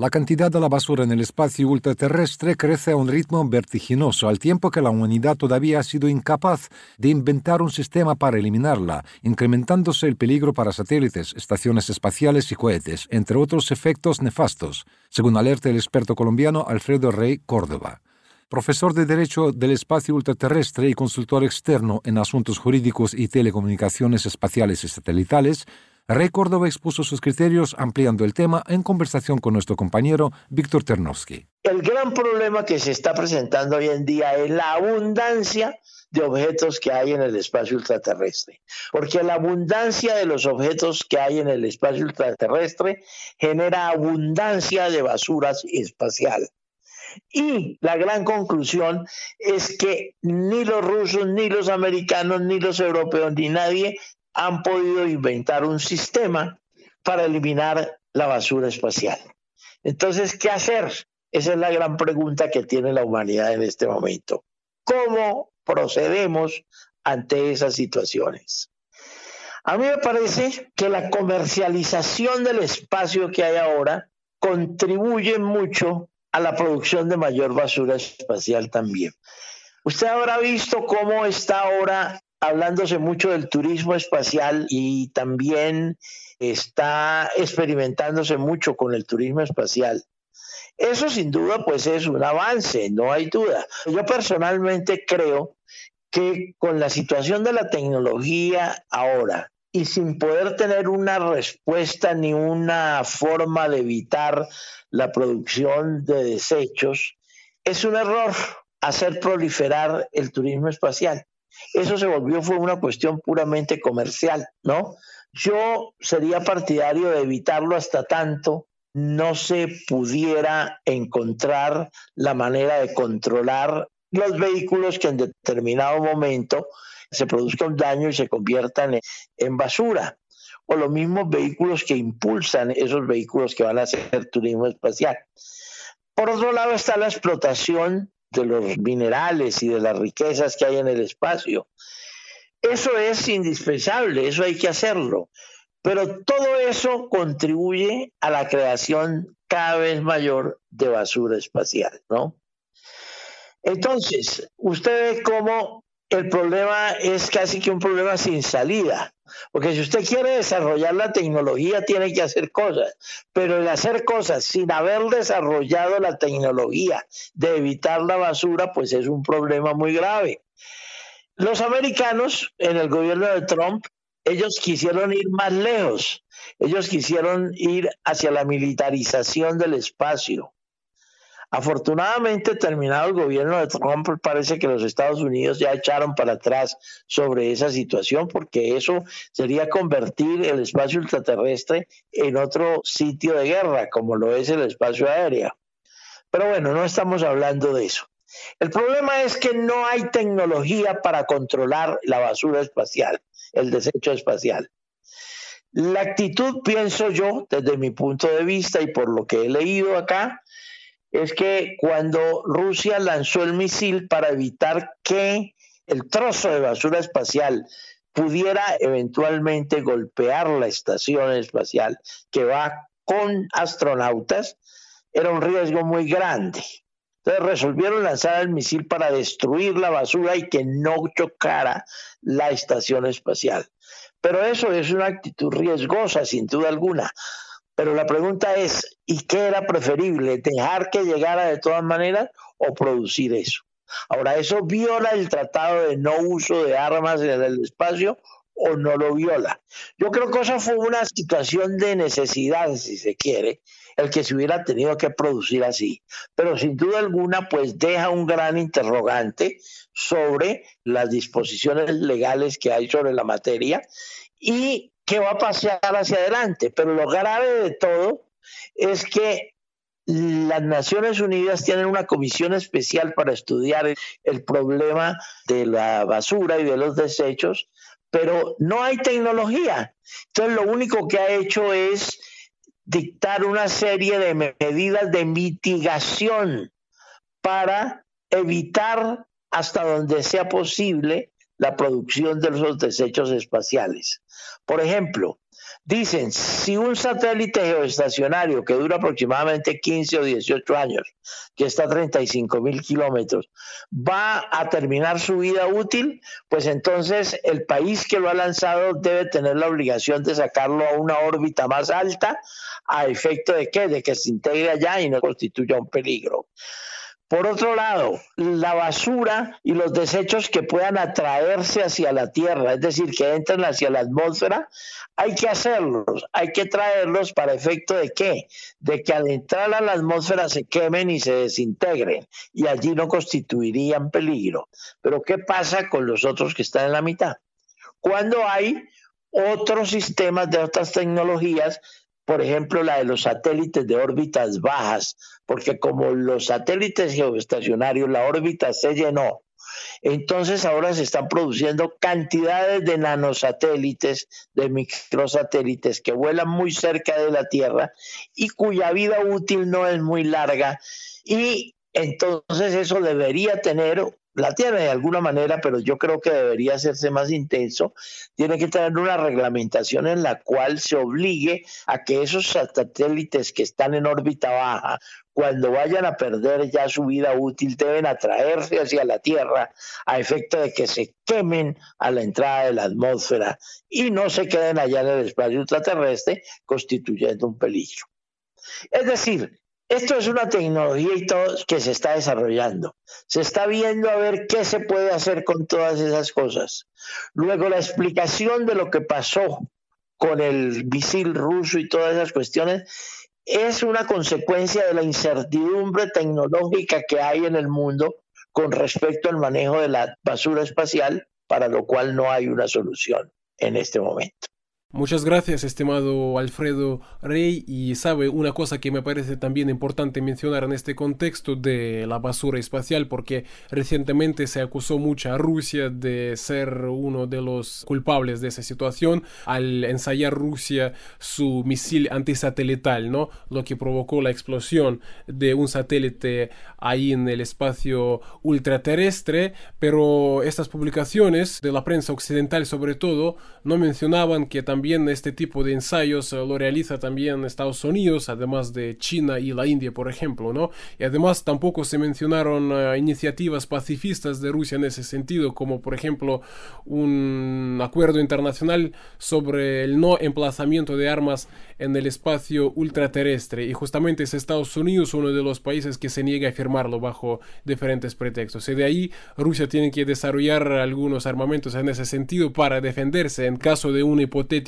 La cantidad de la basura en el espacio ultraterrestre crece a un ritmo vertiginoso, al tiempo que la humanidad todavía ha sido incapaz de inventar un sistema para eliminarla, incrementándose el peligro para satélites, estaciones espaciales y cohetes, entre otros efectos nefastos, según alerta el experto colombiano Alfredo Rey Córdoba. Profesor de Derecho del Espacio Ultraterrestre y consultor externo en asuntos jurídicos y telecomunicaciones espaciales y satelitales, Rey Córdoba expuso sus criterios ampliando el tema en conversación con nuestro compañero Víctor Ternovsky. El gran problema que se está presentando hoy en día es la abundancia de objetos que hay en el espacio ultraterrestre, porque la abundancia de los objetos que hay en el espacio ultraterrestre genera abundancia de basuras espacial. Y la gran conclusión es que ni los rusos, ni los americanos, ni los europeos, ni nadie han podido inventar un sistema para eliminar la basura espacial. Entonces, ¿qué hacer? Esa es la gran pregunta que tiene la humanidad en este momento. ¿Cómo procedemos ante esas situaciones? A mí me parece que la comercialización del espacio que hay ahora contribuye mucho a la producción de mayor basura espacial también. Usted habrá visto cómo está ahora hablándose mucho del turismo espacial y también está experimentándose mucho con el turismo espacial. Eso sin duda pues es un avance, no hay duda. Yo personalmente creo que con la situación de la tecnología ahora y sin poder tener una respuesta ni una forma de evitar la producción de desechos, es un error hacer proliferar el turismo espacial eso se volvió fue una cuestión puramente comercial, ¿no? Yo sería partidario de evitarlo hasta tanto no se pudiera encontrar la manera de controlar los vehículos que en determinado momento se produzca un daño y se conviertan en, basura. O los mismos vehículos que impulsan esos vehículos que van a hacer turismo espacial. Por otro lado está la explotación de los minerales y de las riquezas que hay en el espacio. Eso es indispensable, eso hay que hacerlo. Pero todo eso contribuye a la creación cada vez mayor de basura espacial, ¿no? Entonces, usted ve cómo el problema es casi que un problema sin salida. Porque si usted quiere desarrollar la tecnología, tiene que hacer cosas. Pero el hacer cosas sin haber desarrollado la tecnología de evitar la basura, pues es un problema muy grave. Los americanos en el gobierno de Trump, ellos quisieron ir más lejos. Ellos quisieron ir hacia la militarización del espacio. Afortunadamente, terminado el gobierno de Trump, parece que los Estados Unidos ya echaron para atrás sobre esa situación, porque eso sería convertir el espacio ultraterrestre en otro sitio de guerra, como lo es el espacio aéreo. Pero bueno, no estamos hablando de eso. El problema es que no hay tecnología para controlar la basura espacial, el desecho espacial. La actitud, pienso yo, desde mi punto de vista y por lo que he leído acá, es que cuando Rusia lanzó el misil para evitar que el trozo de basura espacial pudiera eventualmente golpear la estación espacial que va con astronautas, era un riesgo muy grande. Entonces resolvieron lanzar el misil para destruir la basura y que no chocara la estación espacial. Pero eso es una actitud riesgosa, sin duda alguna. Pero la pregunta es, ¿y qué era preferible? ¿Dejar que llegara de todas maneras o producir eso? Ahora, ¿eso viola el tratado de no uso de armas en el espacio o no lo viola? Yo creo que eso fue una situación de necesidad, si se quiere, el que se hubiera tenido que producir así. Pero sin duda alguna, pues deja un gran interrogante sobre las disposiciones legales que hay sobre la materia y que va a pasar hacia adelante. Pero lo grave de todo es que las Naciones Unidas tienen una comisión especial para estudiar el problema de la basura y de los desechos, pero no hay tecnología. Entonces lo único que ha hecho es dictar una serie de medidas de mitigación para evitar hasta donde sea posible la producción de los desechos espaciales. Por ejemplo, dicen, si un satélite geoestacionario que dura aproximadamente 15 o 18 años, que está a 35 mil kilómetros, va a terminar su vida útil, pues entonces el país que lo ha lanzado debe tener la obligación de sacarlo a una órbita más alta, a efecto de que, de que se integre allá y no constituya un peligro. Por otro lado, la basura y los desechos que puedan atraerse hacia la Tierra, es decir, que entren hacia la atmósfera, hay que hacerlos, hay que traerlos para efecto de qué? De que al entrar a la atmósfera se quemen y se desintegren y allí no constituirían peligro. Pero ¿qué pasa con los otros que están en la mitad? Cuando hay otros sistemas de otras tecnologías por ejemplo, la de los satélites de órbitas bajas, porque como los satélites geoestacionarios, la órbita se llenó, entonces ahora se están produciendo cantidades de nanosatélites, de microsatélites que vuelan muy cerca de la Tierra y cuya vida útil no es muy larga. Y entonces eso debería tener la tiene de alguna manera, pero yo creo que debería hacerse más intenso. Tiene que tener una reglamentación en la cual se obligue a que esos satélites que están en órbita baja, cuando vayan a perder ya su vida útil, deben atraerse hacia la Tierra a efecto de que se quemen a la entrada de la atmósfera y no se queden allá en el espacio ultraterrestre constituyendo un peligro. Es decir, esto es una tecnología y todo que se está desarrollando. Se está viendo a ver qué se puede hacer con todas esas cosas. Luego la explicación de lo que pasó con el misil ruso y todas esas cuestiones es una consecuencia de la incertidumbre tecnológica que hay en el mundo con respecto al manejo de la basura espacial, para lo cual no hay una solución en este momento. Muchas gracias, estimado Alfredo Rey. Y sabe, una cosa que me parece también importante mencionar en este contexto de la basura espacial, porque recientemente se acusó mucho a Rusia de ser uno de los culpables de esa situación al ensayar Rusia su misil antisatelital, ¿no? Lo que provocó la explosión de un satélite ahí en el espacio ultraterrestre. Pero estas publicaciones de la prensa occidental, sobre todo, no mencionaban que también también este tipo de ensayos eh, lo realiza también Estados Unidos, además de China y la India, por ejemplo, ¿no? Y además tampoco se mencionaron eh, iniciativas pacifistas de Rusia en ese sentido, como por ejemplo un acuerdo internacional sobre el no emplazamiento de armas en el espacio ultraterrestre. Y justamente es Estados Unidos uno de los países que se niega a firmarlo bajo diferentes pretextos. Y de ahí Rusia tiene que desarrollar algunos armamentos en ese sentido para defenderse en caso de un hipotético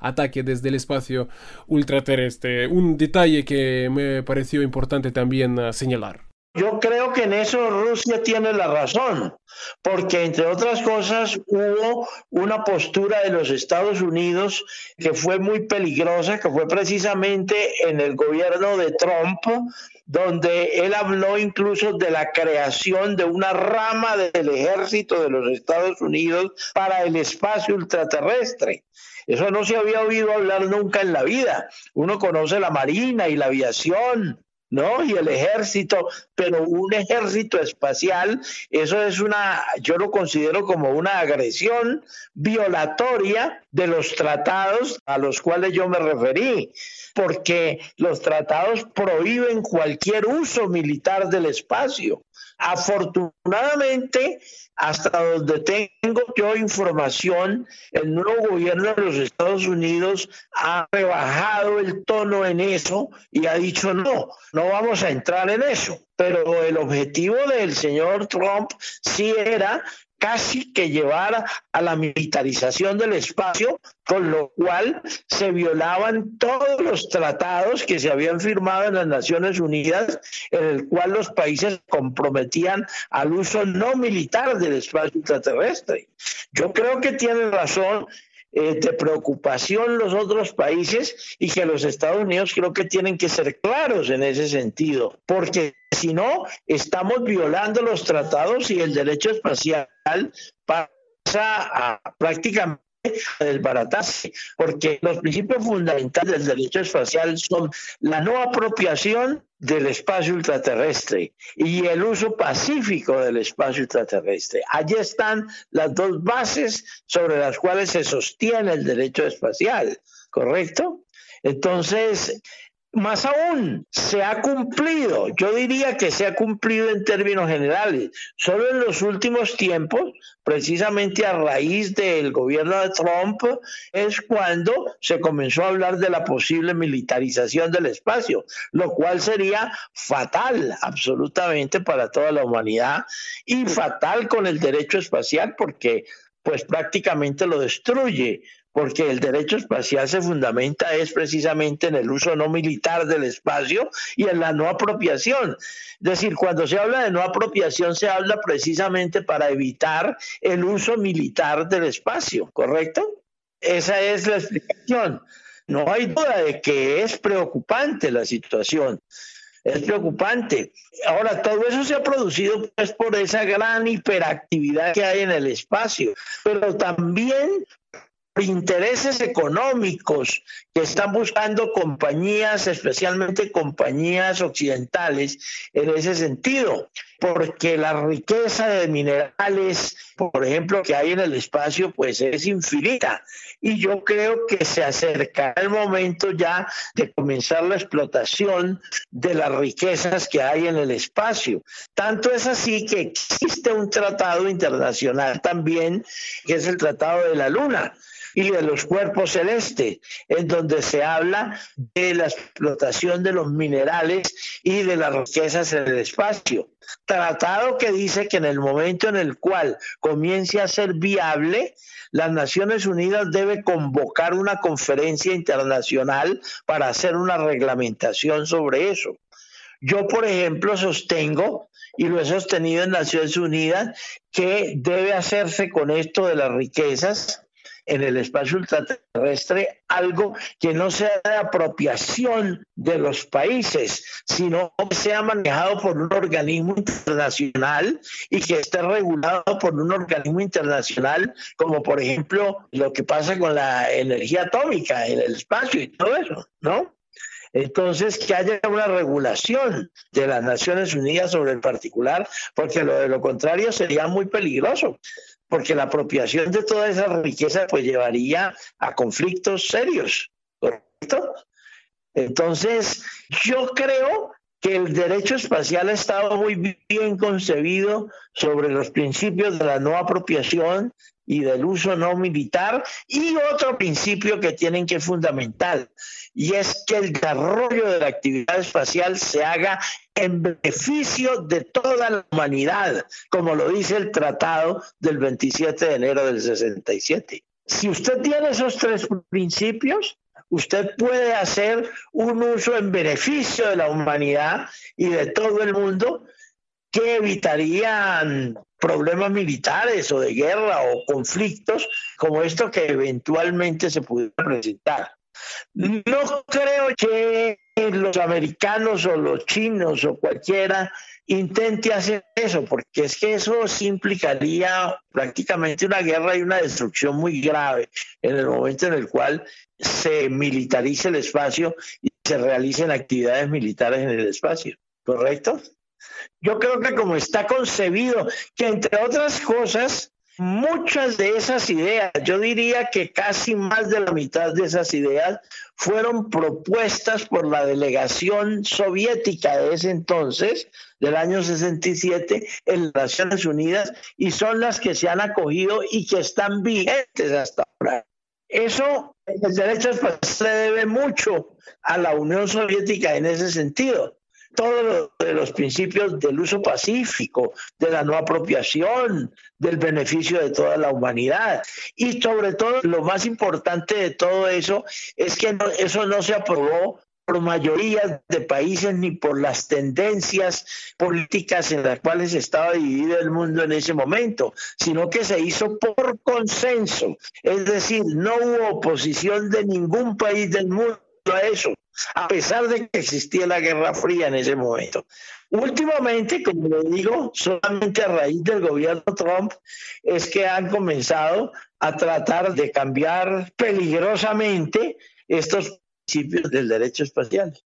ataque desde el espacio ultraterrestre. Un detalle que me pareció importante también ah, señalar. Yo creo que en eso Rusia tiene la razón, porque entre otras cosas hubo una postura de los Estados Unidos que fue muy peligrosa, que fue precisamente en el gobierno de Trump, donde él habló incluso de la creación de una rama del ejército de los Estados Unidos para el espacio ultraterrestre. Eso no se había oído hablar nunca en la vida. Uno conoce la Marina y la aviación, ¿no? Y el ejército, pero un ejército espacial, eso es una, yo lo considero como una agresión violatoria de los tratados a los cuales yo me referí, porque los tratados prohíben cualquier uso militar del espacio. Afortunadamente, hasta donde tengo yo información, el nuevo gobierno de los Estados Unidos ha rebajado el tono en eso y ha dicho no, no vamos a entrar en eso. Pero el objetivo del señor Trump sí era casi que llevar a la militarización del espacio, con lo cual se violaban todos los tratados que se habían firmado en las Naciones Unidas, en el cual los países comprometían al uso no militar del espacio extraterrestre. Yo creo que tiene razón eh, de preocupación los otros países y que los Estados Unidos creo que tienen que ser claros en ese sentido, porque si no, estamos violando los tratados y el derecho espacial pasa a prácticamente desbaratarse, porque los principios fundamentales del derecho espacial son la no apropiación del espacio ultraterrestre y el uso pacífico del espacio ultraterrestre. Allí están las dos bases sobre las cuales se sostiene el derecho espacial, ¿correcto? Entonces, más aún, se ha cumplido, yo diría que se ha cumplido en términos generales. Solo en los últimos tiempos, precisamente a raíz del gobierno de Trump, es cuando se comenzó a hablar de la posible militarización del espacio, lo cual sería fatal absolutamente para toda la humanidad y fatal con el derecho espacial porque pues prácticamente lo destruye porque el derecho espacial se fundamenta es precisamente en el uso no militar del espacio y en la no apropiación. Es decir, cuando se habla de no apropiación se habla precisamente para evitar el uso militar del espacio, ¿correcto? Esa es la explicación. No hay duda de que es preocupante la situación. Es preocupante. Ahora, todo eso se ha producido pues por esa gran hiperactividad que hay en el espacio, pero también intereses económicos que están buscando compañías, especialmente compañías occidentales, en ese sentido, porque la riqueza de minerales, por ejemplo, que hay en el espacio, pues es infinita. Y yo creo que se acercará el momento ya de comenzar la explotación de las riquezas que hay en el espacio. Tanto es así que existe un tratado internacional también, que es el Tratado de la Luna y de los cuerpos celestes, en donde se habla de la explotación de los minerales y de las riquezas en el espacio. Tratado que dice que en el momento en el cual comience a ser viable, las Naciones Unidas debe convocar una conferencia internacional para hacer una reglamentación sobre eso. Yo, por ejemplo, sostengo, y lo he sostenido en Naciones Unidas, que debe hacerse con esto de las riquezas en el espacio ultraterrestre algo que no sea de apropiación de los países, sino que sea manejado por un organismo internacional y que esté regulado por un organismo internacional, como por ejemplo lo que pasa con la energía atómica en el espacio y todo eso, ¿no? Entonces, que haya una regulación de las Naciones Unidas sobre el particular, porque lo de lo contrario sería muy peligroso porque la apropiación de toda esa riqueza pues llevaría a conflictos serios, ¿correcto? Entonces, yo creo que el derecho espacial ha estado muy bien concebido sobre los principios de la no apropiación y del uso no militar y otro principio que tienen que es fundamental y es que el desarrollo de la actividad espacial se haga en beneficio de toda la humanidad, como lo dice el tratado del 27 de enero del 67. Si usted tiene esos tres principios, usted puede hacer un uso en beneficio de la humanidad y de todo el mundo que evitarían problemas militares o de guerra o conflictos como esto que eventualmente se pudiera presentar. No creo que los americanos o los chinos o cualquiera intente hacer eso, porque es que eso sí implicaría prácticamente una guerra y una destrucción muy grave en el momento en el cual se militarice el espacio y se realicen actividades militares en el espacio, ¿correcto? Yo creo que como está concebido, que entre otras cosas, muchas de esas ideas, yo diría que casi más de la mitad de esas ideas fueron propuestas por la delegación soviética de ese entonces, del año 67, en las Naciones Unidas, y son las que se han acogido y que están vigentes hasta ahora. Eso, el derecho se debe mucho a la Unión Soviética en ese sentido todos los principios del uso pacífico, de la no apropiación, del beneficio de toda la humanidad. Y sobre todo, lo más importante de todo eso es que eso no se aprobó por mayoría de países ni por las tendencias políticas en las cuales estaba dividido el mundo en ese momento, sino que se hizo por consenso. Es decir, no hubo oposición de ningún país del mundo a eso a pesar de que existía la Guerra Fría en ese momento. Últimamente, como le digo, solamente a raíz del gobierno Trump es que han comenzado a tratar de cambiar peligrosamente estos principios del derecho espacial.